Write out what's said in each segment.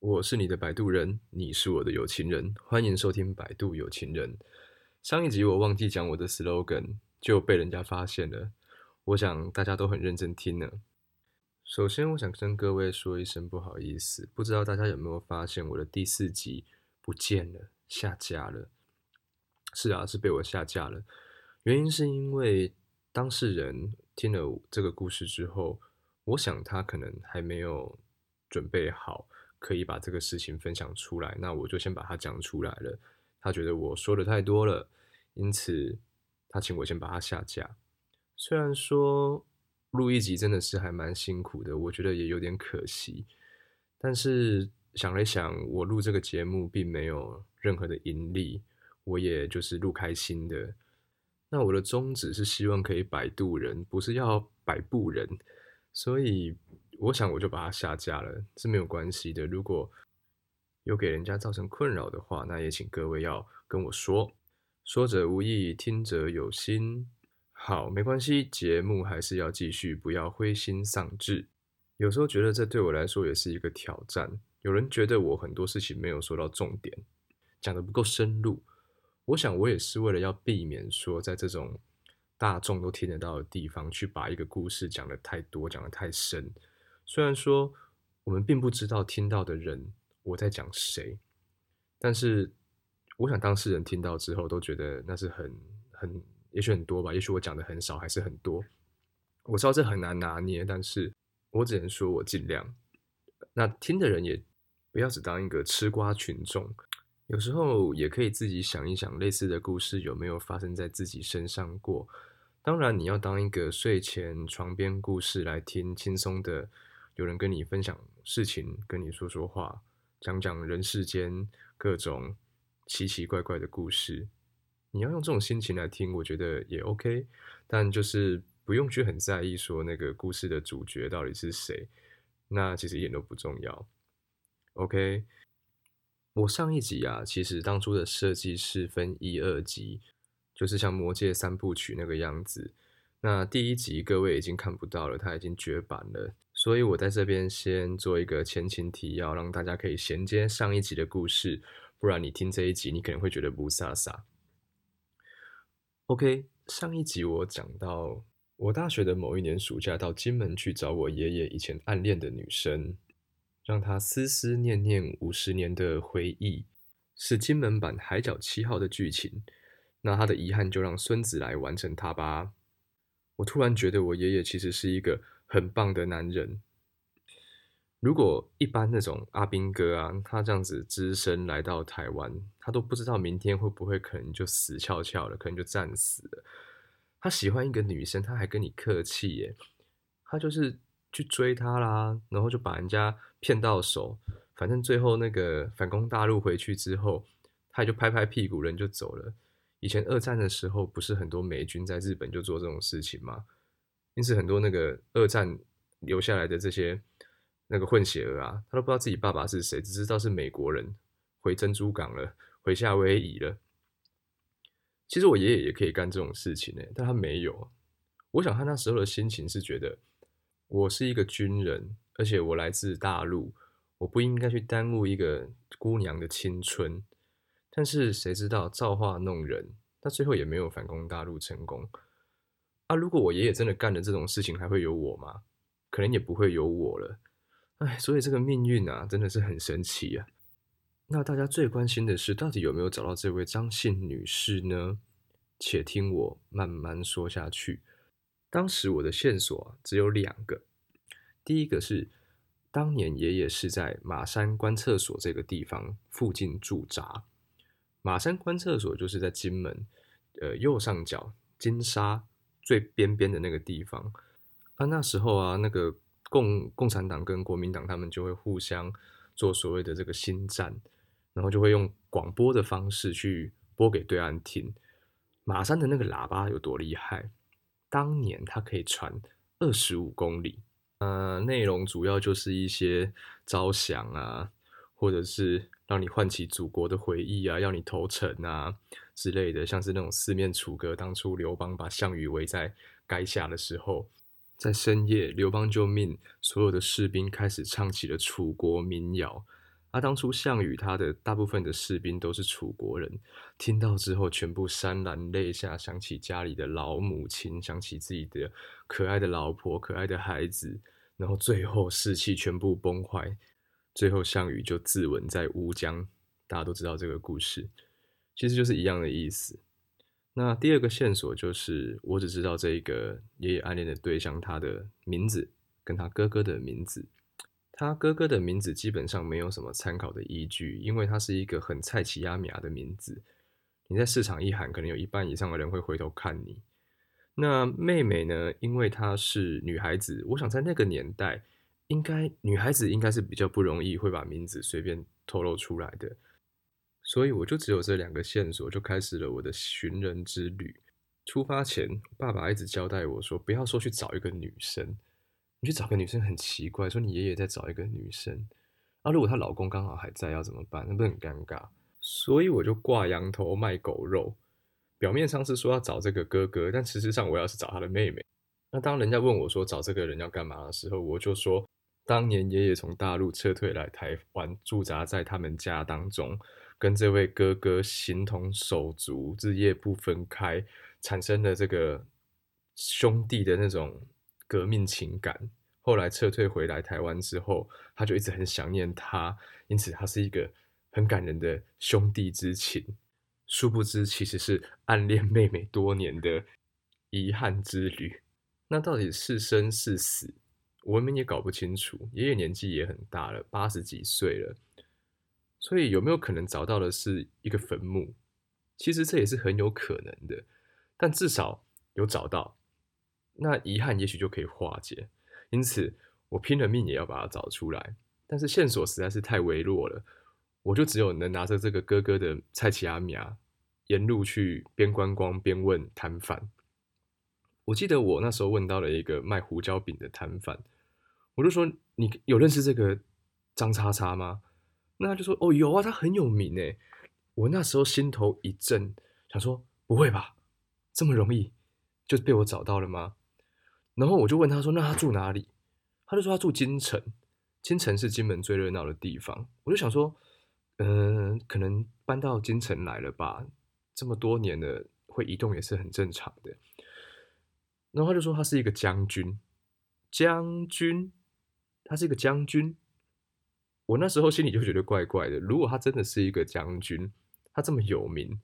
我是你的摆渡人，你是我的有情人，欢迎收听《摆渡有情人》。上一集我忘记讲我的 slogan，就被人家发现了。我想大家都很认真听呢。首先，我想跟各位说一声不好意思，不知道大家有没有发现我的第四集不见了，下架了。是啊，是被我下架了。原因是因为当事人听了这个故事之后，我想他可能还没有准备好，可以把这个事情分享出来。那我就先把它讲出来了。他觉得我说的太多了，因此他请我先把它下架。虽然说录一集真的是还蛮辛苦的，我觉得也有点可惜。但是想了想，我录这个节目并没有任何的盈利，我也就是录开心的。那我的宗旨是希望可以摆渡人，不是要摆布人，所以我想我就把它下架了，是没有关系的。如果有给人家造成困扰的话，那也请各位要跟我说。说者无意，听者有心。好，没关系，节目还是要继续，不要灰心丧志。有时候觉得这对我来说也是一个挑战。有人觉得我很多事情没有说到重点，讲的不够深入。我想我也是为了要避免说在这种大众都听得到的地方去把一个故事讲的太多，讲的太深。虽然说我们并不知道听到的人我在讲谁，但是我想当事人听到之后都觉得那是很很。也许很多吧，也许我讲的很少，还是很多。我知道这很难拿捏，但是我只能说我尽量。那听的人也不要只当一个吃瓜群众，有时候也可以自己想一想，类似的故事有没有发生在自己身上过。当然，你要当一个睡前床边故事来听，轻松的，有人跟你分享事情，跟你说说话，讲讲人世间各种奇奇怪怪的故事。你要用这种心情来听，我觉得也 OK，但就是不用去很在意说那个故事的主角到底是谁，那其实一点都不重要。OK，我上一集啊，其实当初的设计是分一二集，就是像《魔戒》三部曲那个样子。那第一集各位已经看不到了，它已经绝版了，所以我在这边先做一个前情提要，让大家可以衔接上一集的故事，不然你听这一集，你可能会觉得不飒飒。OK，上一集我讲到，我大学的某一年暑假到金门去找我爷爷以前暗恋的女生，让他思思念念五十年的回忆，是金门版《海角七号》的剧情。那他的遗憾就让孙子来完成它吧。我突然觉得我爷爷其实是一个很棒的男人。如果一般那种阿兵哥啊，他这样子只身来到台湾，他都不知道明天会不会可能就死翘翘了，可能就战死了。他喜欢一个女生，他还跟你客气耶，他就是去追她啦，然后就把人家骗到手，反正最后那个反攻大陆回去之后，他就拍拍屁股人就走了。以前二战的时候，不是很多美军在日本就做这种事情吗？因此很多那个二战留下来的这些。那个混血儿啊，他都不知道自己爸爸是谁，只知道是美国人，回珍珠港了，回夏威夷了。其实我爷爷也可以干这种事情呢，但他没有。我想他那时候的心情是觉得，我是一个军人，而且我来自大陆，我不应该去耽误一个姑娘的青春。但是谁知道造化弄人，他最后也没有反攻大陆成功。啊，如果我爷爷真的干了这种事情，还会有我吗？可能也不会有我了。哎，所以这个命运啊，真的是很神奇啊。那大家最关心的是，到底有没有找到这位张姓女士呢？且听我慢慢说下去。当时我的线索只有两个，第一个是当年爷爷是在马山观厕所这个地方附近驻扎。马山观厕所就是在金门，呃，右上角金沙最边边的那个地方。啊，那时候啊，那个。共共产党跟国民党他们就会互相做所谓的这个新战，然后就会用广播的方式去播给对岸听。马山的那个喇叭有多厉害？当年它可以传二十五公里，呃，内容主要就是一些招降啊，或者是让你唤起祖国的回忆啊，要你投诚啊之类的，像是那种四面楚歌，当初刘邦把项羽围在垓下的时候。在深夜，刘邦就命所有的士兵开始唱起了楚国民谣。啊，当初项羽他的大部分的士兵都是楚国人，听到之后全部潸然泪下，想起家里的老母亲，想起自己的可爱的老婆、可爱的孩子，然后最后士气全部崩坏，最后项羽就自刎在乌江。大家都知道这个故事，其实就是一样的意思。那第二个线索就是，我只知道这一个爷爷暗恋的对象他的名字跟他哥哥的名字。他哥哥的名字基本上没有什么参考的依据，因为他是一个很菜奇亚米亚的名字。你在市场一喊，可能有一半以上的人会回头看你。那妹妹呢？因为她是女孩子，我想在那个年代，应该女孩子应该是比较不容易会把名字随便透露出来的。所以我就只有这两个线索，就开始了我的寻人之旅。出发前，爸爸一直交代我说，不要说去找一个女生。你去找个女生很奇怪，说你爷爷在找一个女生，啊，如果她老公刚好还在，要怎么办？那不很尴尬？所以我就挂羊头卖狗肉，表面上是说要找这个哥哥，但实质上我要是找他的妹妹。那当人家问我说找这个人要干嘛的时候，我就说当年爷爷从大陆撤退来台湾，驻扎在他们家当中，跟这位哥哥形同手足，日夜不分开，产生了这个兄弟的那种。革命情感，后来撤退回来台湾之后，他就一直很想念他，因此他是一个很感人的兄弟之情。殊不知，其实是暗恋妹妹多年的遗憾之旅。那到底是生是死，我们也搞不清楚。爷爷年纪也很大了，八十几岁了，所以有没有可能找到的是一个坟墓？其实这也是很有可能的，但至少有找到。那遗憾也许就可以化解，因此我拼了命也要把它找出来。但是线索实在是太微弱了，我就只有能拿着这个哥哥的蔡奇阿米亚，沿路去边观光边问摊贩。我记得我那时候问到了一个卖胡椒饼的摊贩，我就说：“你有认识这个张叉叉吗？”那他就说：“哦，有啊，他很有名诶。”我那时候心头一震，想说：“不会吧，这么容易就被我找到了吗？”然后我就问他说：“那他住哪里？”他就说他住金城，金城是金门最热闹的地方。我就想说，嗯，可能搬到金城来了吧？这么多年了，会移动也是很正常的。然后他就说他是一个将军，将军，他是一个将军。我那时候心里就觉得怪怪的。如果他真的是一个将军，他这么有名，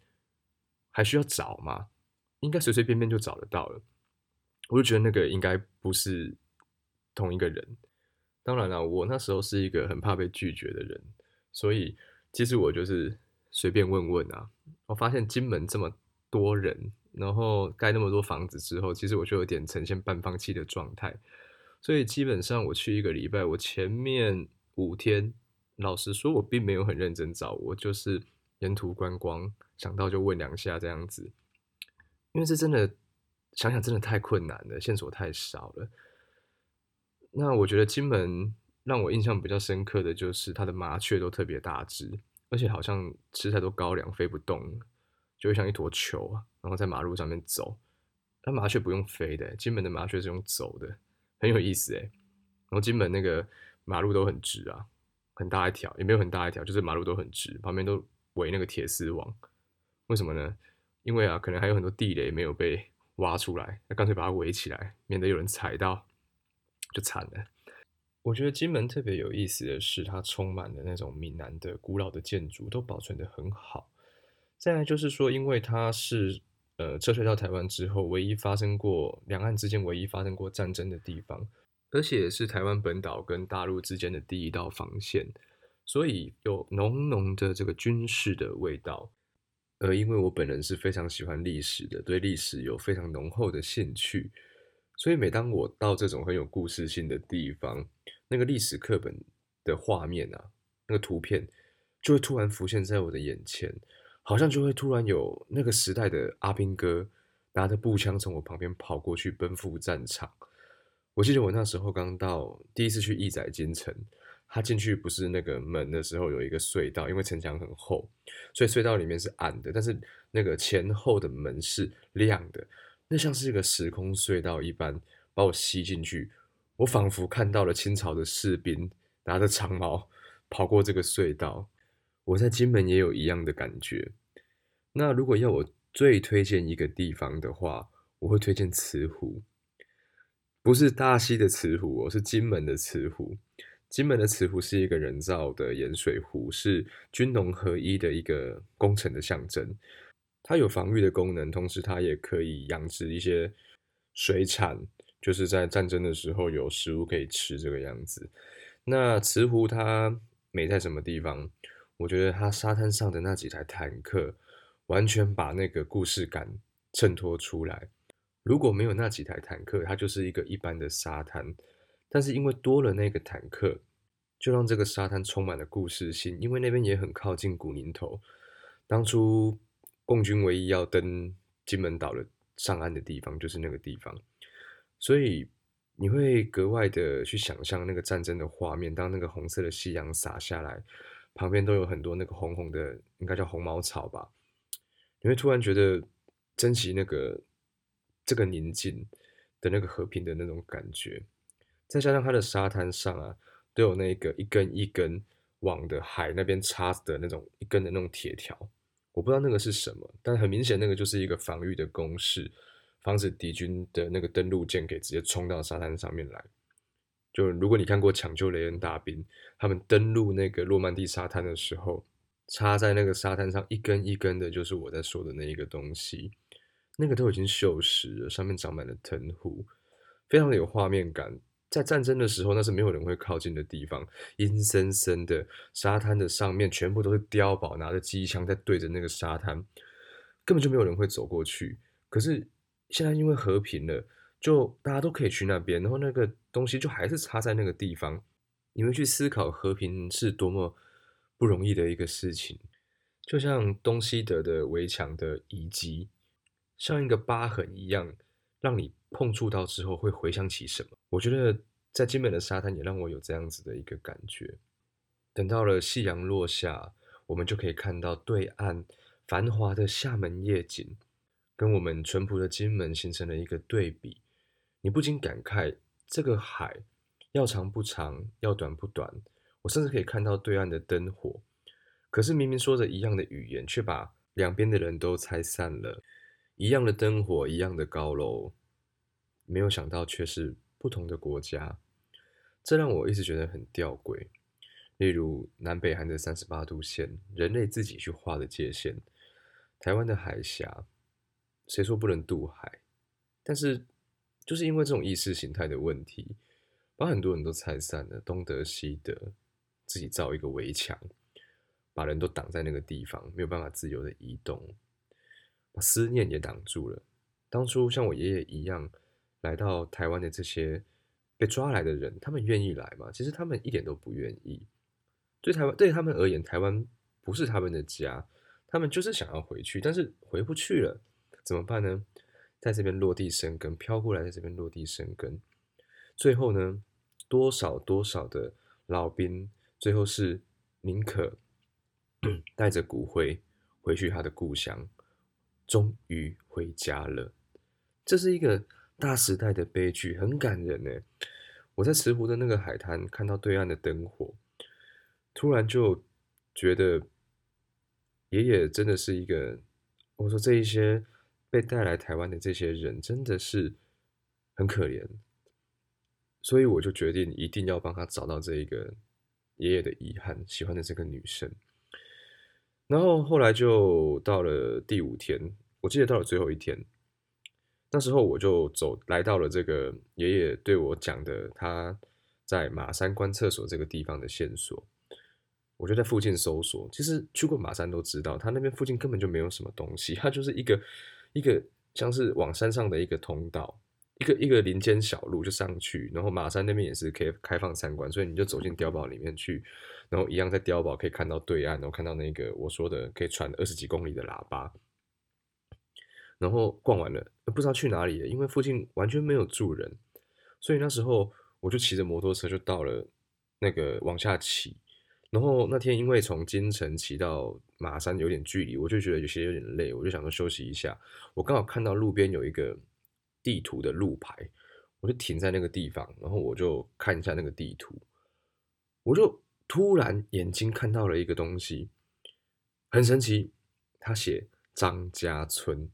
还需要找吗？应该随随便便就找得到了。我就觉得那个应该不是同一个人。当然了，我那时候是一个很怕被拒绝的人，所以其实我就是随便问问啊。我发现金门这么多人，然后盖那么多房子之后，其实我就有点呈现半放弃的状态。所以基本上我去一个礼拜，我前面五天，老实说，我并没有很认真找，我就是沿途观光，想到就问两下这样子，因为这真的。想想真的太困难了，线索太少了。那我觉得金门让我印象比较深刻的就是它的麻雀都特别大只，而且好像吃太多高粱飞不动，就会像一坨球啊，然后在马路上面走。那麻雀不用飞的，金门的麻雀是用走的，很有意思哎。然后金门那个马路都很直啊，很大一条，也没有很大一条，就是马路都很直，旁边都围那个铁丝网。为什么呢？因为啊，可能还有很多地雷没有被。挖出来，那干脆把它围起来，免得有人踩到，就惨了。我觉得金门特别有意思的是，它充满了那种闽南的古老的建筑，都保存的很好。再来就是说，因为它是呃撤退到台湾之后，唯一发生过两岸之间唯一发生过战争的地方，而且是台湾本岛跟大陆之间的第一道防线，所以有浓浓的这个军事的味道。而因为我本人是非常喜欢历史的，对历史有非常浓厚的兴趣，所以每当我到这种很有故事性的地方，那个历史课本的画面啊，那个图片就会突然浮现在我的眼前，好像就会突然有那个时代的阿兵哥拿着步枪从我旁边跑过去奔赴战场。我记得我那时候刚到，第一次去义载京城。他进去不是那个门的时候有一个隧道，因为城墙很厚，所以隧道里面是暗的。但是那个前后的门是亮的，那像是一个时空隧道一般把我吸进去。我仿佛看到了清朝的士兵拿着长矛跑过这个隧道。我在金门也有一样的感觉。那如果要我最推荐一个地方的话，我会推荐慈湖，不是大溪的慈湖，哦，是金门的慈湖。金门的慈湖是一个人造的盐水湖，是军农合一的一个工程的象征。它有防御的功能，同时它也可以养殖一些水产，就是在战争的时候有食物可以吃这个样子。那慈湖它美在什么地方？我觉得它沙滩上的那几台坦克，完全把那个故事感衬托出来。如果没有那几台坦克，它就是一个一般的沙滩。但是因为多了那个坦克，就让这个沙滩充满了故事性。因为那边也很靠近古宁头，当初共军唯一要登金门岛的上岸的地方就是那个地方，所以你会格外的去想象那个战争的画面。当那个红色的夕阳洒下来，旁边都有很多那个红红的，应该叫红毛草吧，你会突然觉得珍惜那个这个宁静的那个和平的那种感觉。再加上它的沙滩上啊，都有那个一根一根往的海那边插的那种一根的那种铁条，我不知道那个是什么，但很明显那个就是一个防御的工事，防止敌军的那个登陆舰给直接冲到沙滩上面来。就如果你看过《抢救雷恩大兵》，他们登陆那个诺曼底沙滩的时候，插在那个沙滩上一根一根的，就是我在说的那一个东西，那个都已经锈蚀了，上面长满了藤壶，非常的有画面感。在战争的时候，那是没有人会靠近的地方，阴森森的沙滩的上面全部都是碉堡，拿着机枪在对着那个沙滩，根本就没有人会走过去。可是现在因为和平了，就大家都可以去那边，然后那个东西就还是插在那个地方。你们去思考和平是多么不容易的一个事情，就像东西德的围墙的遗迹，像一个疤痕一样，让你。碰触到之后会回想起什么？我觉得在金门的沙滩也让我有这样子的一个感觉。等到了夕阳落下，我们就可以看到对岸繁华的厦门夜景，跟我们淳朴的金门形成了一个对比。你不禁感慨，这个海要长不长，要短不短。我甚至可以看到对岸的灯火，可是明明说着一样的语言，却把两边的人都拆散了。一样的灯火，一样的高楼。没有想到却是不同的国家，这让我一直觉得很吊诡。例如南北韩的三十八度线，人类自己去画的界限；台湾的海峡，谁说不能渡海？但是就是因为这种意识形态的问题，把很多人都拆散了，东德西德，自己造一个围墙，把人都挡在那个地方，没有办法自由的移动，把思念也挡住了。当初像我爷爷一样。来到台湾的这些被抓来的人，他们愿意来吗？其实他们一点都不愿意。对台湾对他们而言，台湾不是他们的家，他们就是想要回去，但是回不去了，怎么办呢？在这边落地生根，飘过来在这边落地生根。最后呢，多少多少的老兵，最后是宁可 带着骨灰回去他的故乡，终于回家了。这是一个。大时代的悲剧很感人呢。我在慈湖的那个海滩看到对岸的灯火，突然就觉得爷爷真的是一个。我说这一些被带来台湾的这些人真的是很可怜，所以我就决定一定要帮他找到这一个爷爷的遗憾，喜欢的这个女生。然后后来就到了第五天，我记得到了最后一天。那时候我就走来到了这个爷爷对我讲的他在马山关厕所这个地方的线索，我就在附近搜索。其实去过马山都知道，他那边附近根本就没有什么东西，它就是一个一个像是往山上的一个通道，一个一个林间小路就上去。然后马山那边也是可以开放参观，所以你就走进碉堡里面去，然后一样在碉堡可以看到对岸，然后看到那个我说的可以传二十几公里的喇叭。然后逛完了，不知道去哪里了，因为附近完全没有住人，所以那时候我就骑着摩托车就到了那个往下骑。然后那天因为从金城骑到马山有点距离，我就觉得有些有点累，我就想说休息一下。我刚好看到路边有一个地图的路牌，我就停在那个地方，然后我就看一下那个地图，我就。突然眼睛看到了一个东西，很神奇。他写张家村，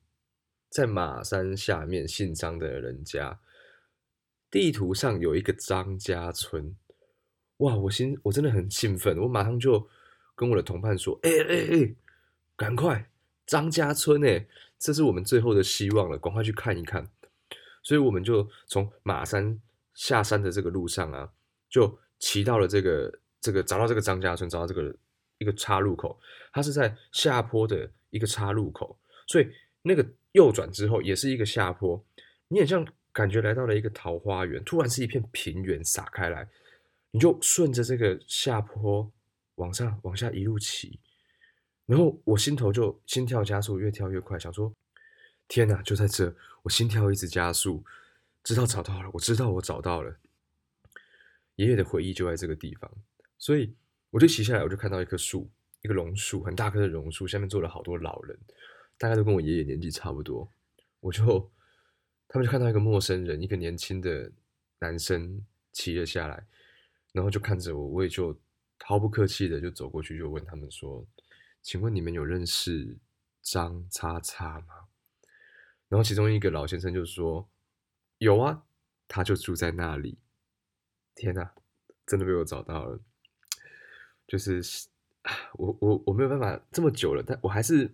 在马山下面姓张的人家，地图上有一个张家村。哇！我心我真的很兴奋，我马上就跟我的同伴说：“哎哎哎，赶快张家村哎，这是我们最后的希望了，赶快去看一看。”所以我们就从马山下山的这个路上啊，就骑到了这个这个找到这个张家村，找到这个一个岔路口，它是在下坡的一个岔路口，所以那个右转之后也是一个下坡，你很像感觉来到了一个桃花源，突然是一片平原洒开来，你就顺着这个下坡往上往下一路骑，然后我心头就心跳加速，越跳越快，想说。天哪，就在这，我心跳一直加速，知道找到了，我知道我找到了。爷爷的回忆就在这个地方，所以我就骑下来，我就看到一棵树，一个榕树，很大棵的榕树，下面坐了好多老人，大概都跟我爷爷年纪差不多。我就，他们就看到一个陌生人，一个年轻的男生骑了下来，然后就看着我，我也就毫不客气的就走过去，就问他们说：“请问你们有认识张叉叉吗？”然后其中一个老先生就说：“有啊，他就住在那里。”天哪，真的被我找到了！就是我我我没有办法这么久了，但我还是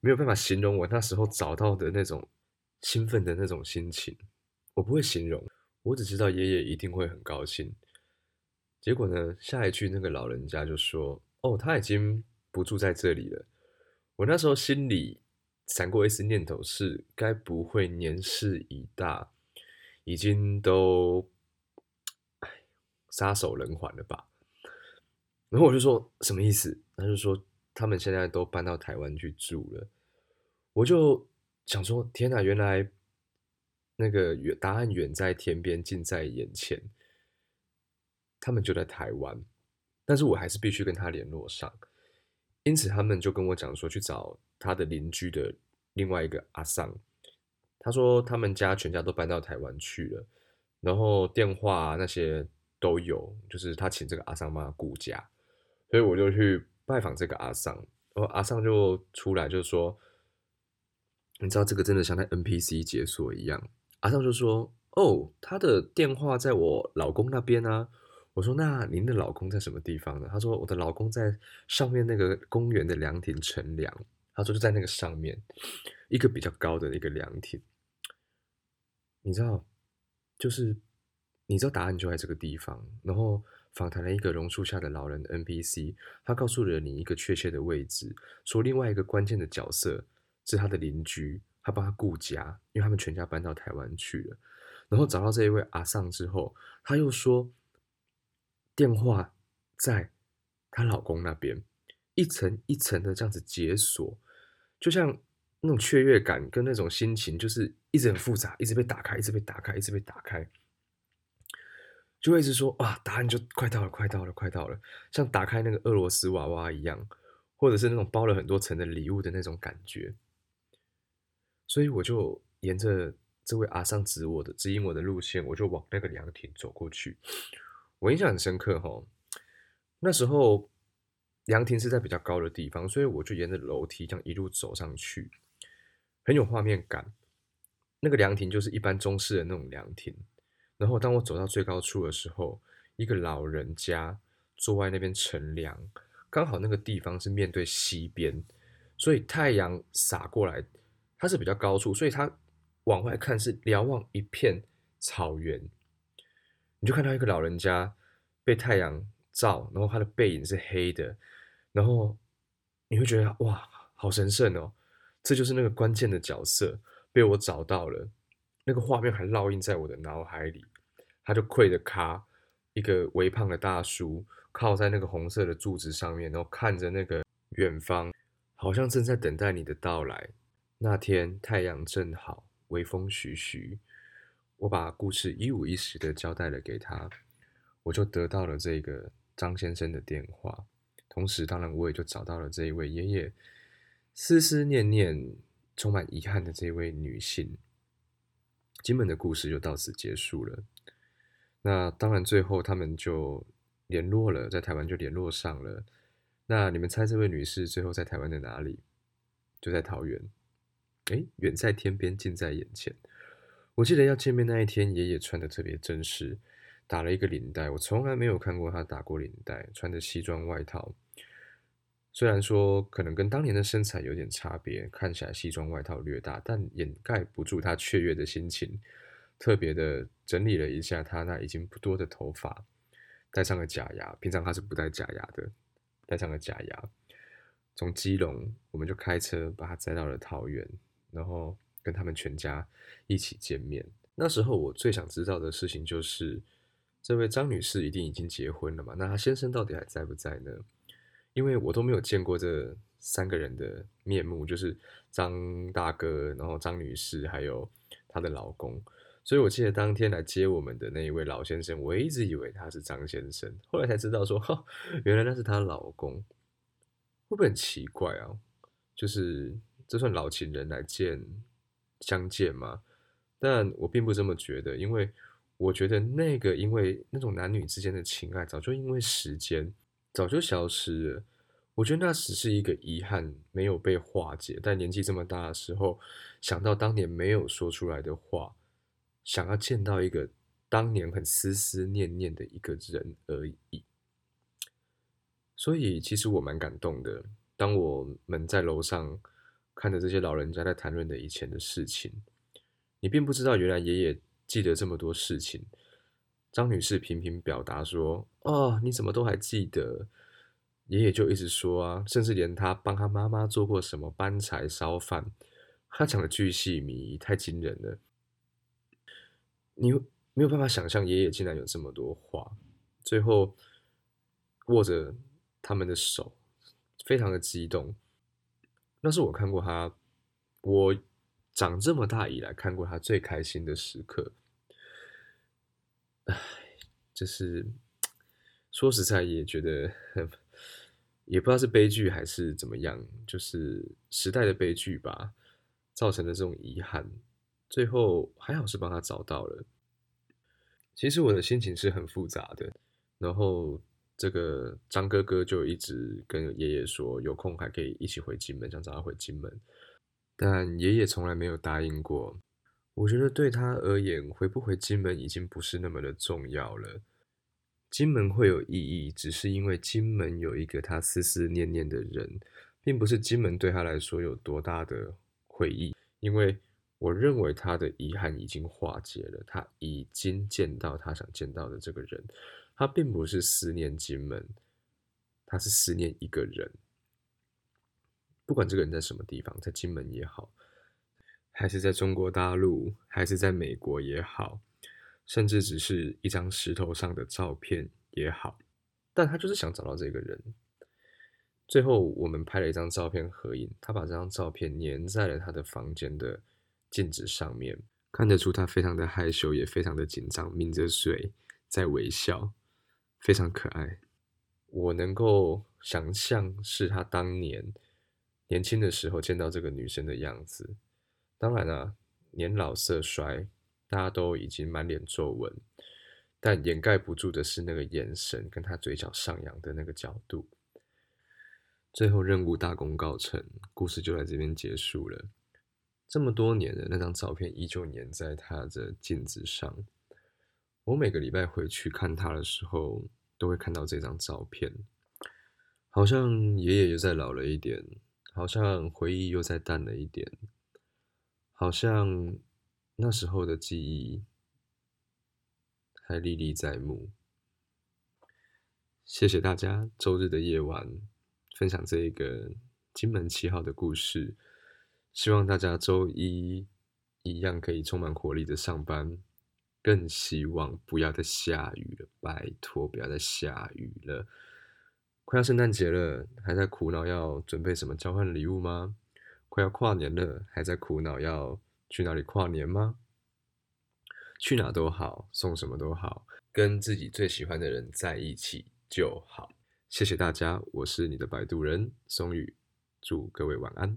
没有办法形容我那时候找到的那种兴奋的那种心情。我不会形容，我只知道爷爷一定会很高兴。结果呢，下一句那个老人家就说：“哦，他已经不住在这里了。”我那时候心里。闪过一丝念头是，该不会年事已大，已经都，撒手人寰了吧？然后我就说什么意思？他就说他们现在都搬到台湾去住了。我就想说，天哪，原来那个远答案远在天边，近在眼前，他们就在台湾，但是我还是必须跟他联络上。因此，他们就跟我讲说，去找他的邻居的另外一个阿桑。他说他们家全家都搬到台湾去了，然后电话那些都有，就是他请这个阿桑妈顾家。所以我就去拜访这个阿桑，然后阿桑就出来就说：“你知道这个真的像在 NPC 解锁一样。”阿桑就说：“哦，他的电话在我老公那边啊。”我说：“那您的老公在什么地方呢？”他说：“我的老公在上面那个公园的凉亭乘凉。”他说：“就在那个上面，一个比较高的一个凉亭。”你知道，就是你知道答案就在这个地方。然后访谈了一个榕树下的老人 NPC，他告诉了你一个确切的位置，说另外一个关键的角色是他的邻居，他帮他顾家，因为他们全家搬到台湾去了。然后找到这一位阿尚之后，他又说。电话在她老公那边，一层一层的这样子解锁，就像那种雀跃感跟那种心情，就是一直很复杂，一直被打开，一直被打开，一直被打开，就会一直说啊，答案就快到了，快到了，快到了，像打开那个俄罗斯娃娃一样，或者是那种包了很多层的礼物的那种感觉。所以我就沿着这位阿桑指我的指引我的路线，我就往那个凉亭走过去。我印象很深刻哈，那时候凉亭是在比较高的地方，所以我就沿着楼梯这样一路走上去，很有画面感。那个凉亭就是一般中式的那种凉亭，然后当我走到最高处的时候，一个老人家坐在那边乘凉，刚好那个地方是面对西边，所以太阳洒过来，它是比较高处，所以它往外看是瞭望一片草原。你就看到一个老人家被太阳照，然后他的背影是黑的，然后你会觉得哇，好神圣哦！这就是那个关键的角色被我找到了，那个画面还烙印在我的脑海里。他就跪着咖，一个微胖的大叔靠在那个红色的柱子上面，然后看着那个远方，好像正在等待你的到来。那天太阳正好，微风徐徐。我把故事一五一十的交代了给他，我就得到了这个张先生的电话，同时，当然我也就找到了这一位爷爷思思念念、充满遗憾的这位女性。金门的故事就到此结束了。那当然，最后他们就联络了，在台湾就联络上了。那你们猜这位女士最后在台湾的哪里？就在桃园。哎，远在天边，近在眼前。我记得要见面那一天，爷爷穿的特别正式，打了一个领带。我从来没有看过他打过领带，穿着西装外套。虽然说可能跟当年的身材有点差别，看起来西装外套略大，但掩盖不住他雀跃的心情。特别的整理了一下他那已经不多的头发，戴上了假牙。平常他是不戴假牙的，戴上了假牙。从基隆，我们就开车把他载到了桃园，然后跟他们全家一起见面。那时候我最想知道的事情就是，这位张女士一定已经结婚了嘛？那她先生到底还在不在呢？因为我都没有见过这三个人的面目，就是张大哥，然后张女士，还有她的老公。所以我记得当天来接我们的那一位老先生，我一直以为他是张先生，后来才知道说，哈，原来那是她老公。会不会很奇怪啊？就是这算老情人来见相见吗？但我并不这么觉得，因为我觉得那个因为那种男女之间的情爱，早就因为时间。早就消失了，我觉得那只是一个遗憾，没有被化解。但年纪这么大的时候，想到当年没有说出来的话，想要见到一个当年很思思念念的一个人而已。所以其实我蛮感动的。当我们在楼上看着这些老人家在谈论的以前的事情，你并不知道原来爷爷记得这么多事情。张女士频频表达说：“哦，你怎么都还记得？”爷爷就一直说啊，甚至连他帮他妈妈做过什么搬柴烧饭，他讲的巨细靡遗，太惊人了。你没有办法想象，爷爷竟然有这么多话。最后握着他们的手，非常的激动。那是我看过他，我长这么大以来看过他最开心的时刻。唉，就是说实在也觉得，也不知道是悲剧还是怎么样，就是时代的悲剧吧，造成的这种遗憾。最后还好是帮他找到了。其实我的心情是很复杂的。然后这个张哥哥就一直跟爷爷说，有空还可以一起回金门，想找他回金门，但爷爷从来没有答应过。我觉得对他而言，回不回金门已经不是那么的重要了。金门会有意义，只是因为金门有一个他思思念念的人，并不是金门对他来说有多大的回忆。因为我认为他的遗憾已经化解了，他已经见到他想见到的这个人。他并不是思念金门，他是思念一个人。不管这个人在什么地方，在金门也好。还是在中国大陆，还是在美国也好，甚至只是一张石头上的照片也好，但他就是想找到这个人。最后，我们拍了一张照片合影，他把这张照片粘在了他的房间的镜子上面，看得出他非常的害羞，也非常的紧张，抿着嘴在微笑，非常可爱。我能够想象是他当年年轻的时候见到这个女生的样子。当然了，年老色衰，大家都已经满脸皱纹，但掩盖不住的是那个眼神跟他嘴角上扬的那个角度。最后任务大功告成，故事就在这边结束了。这么多年的那张照片依旧粘在他的镜子上。我每个礼拜回去看他的时候，都会看到这张照片。好像爷爷又在老了一点，好像回忆又在淡了一点。好像那时候的记忆还历历在目。谢谢大家周日的夜晚分享这一个金门七号的故事，希望大家周一一样可以充满活力的上班，更希望不要再下雨了，拜托不要再下雨了。快要圣诞节了，还在苦恼要准备什么交换礼物吗？快要跨年了，还在苦恼要去哪里跨年吗？去哪都好，送什么都好，跟自己最喜欢的人在一起就好。谢谢大家，我是你的摆渡人松宇，祝各位晚安。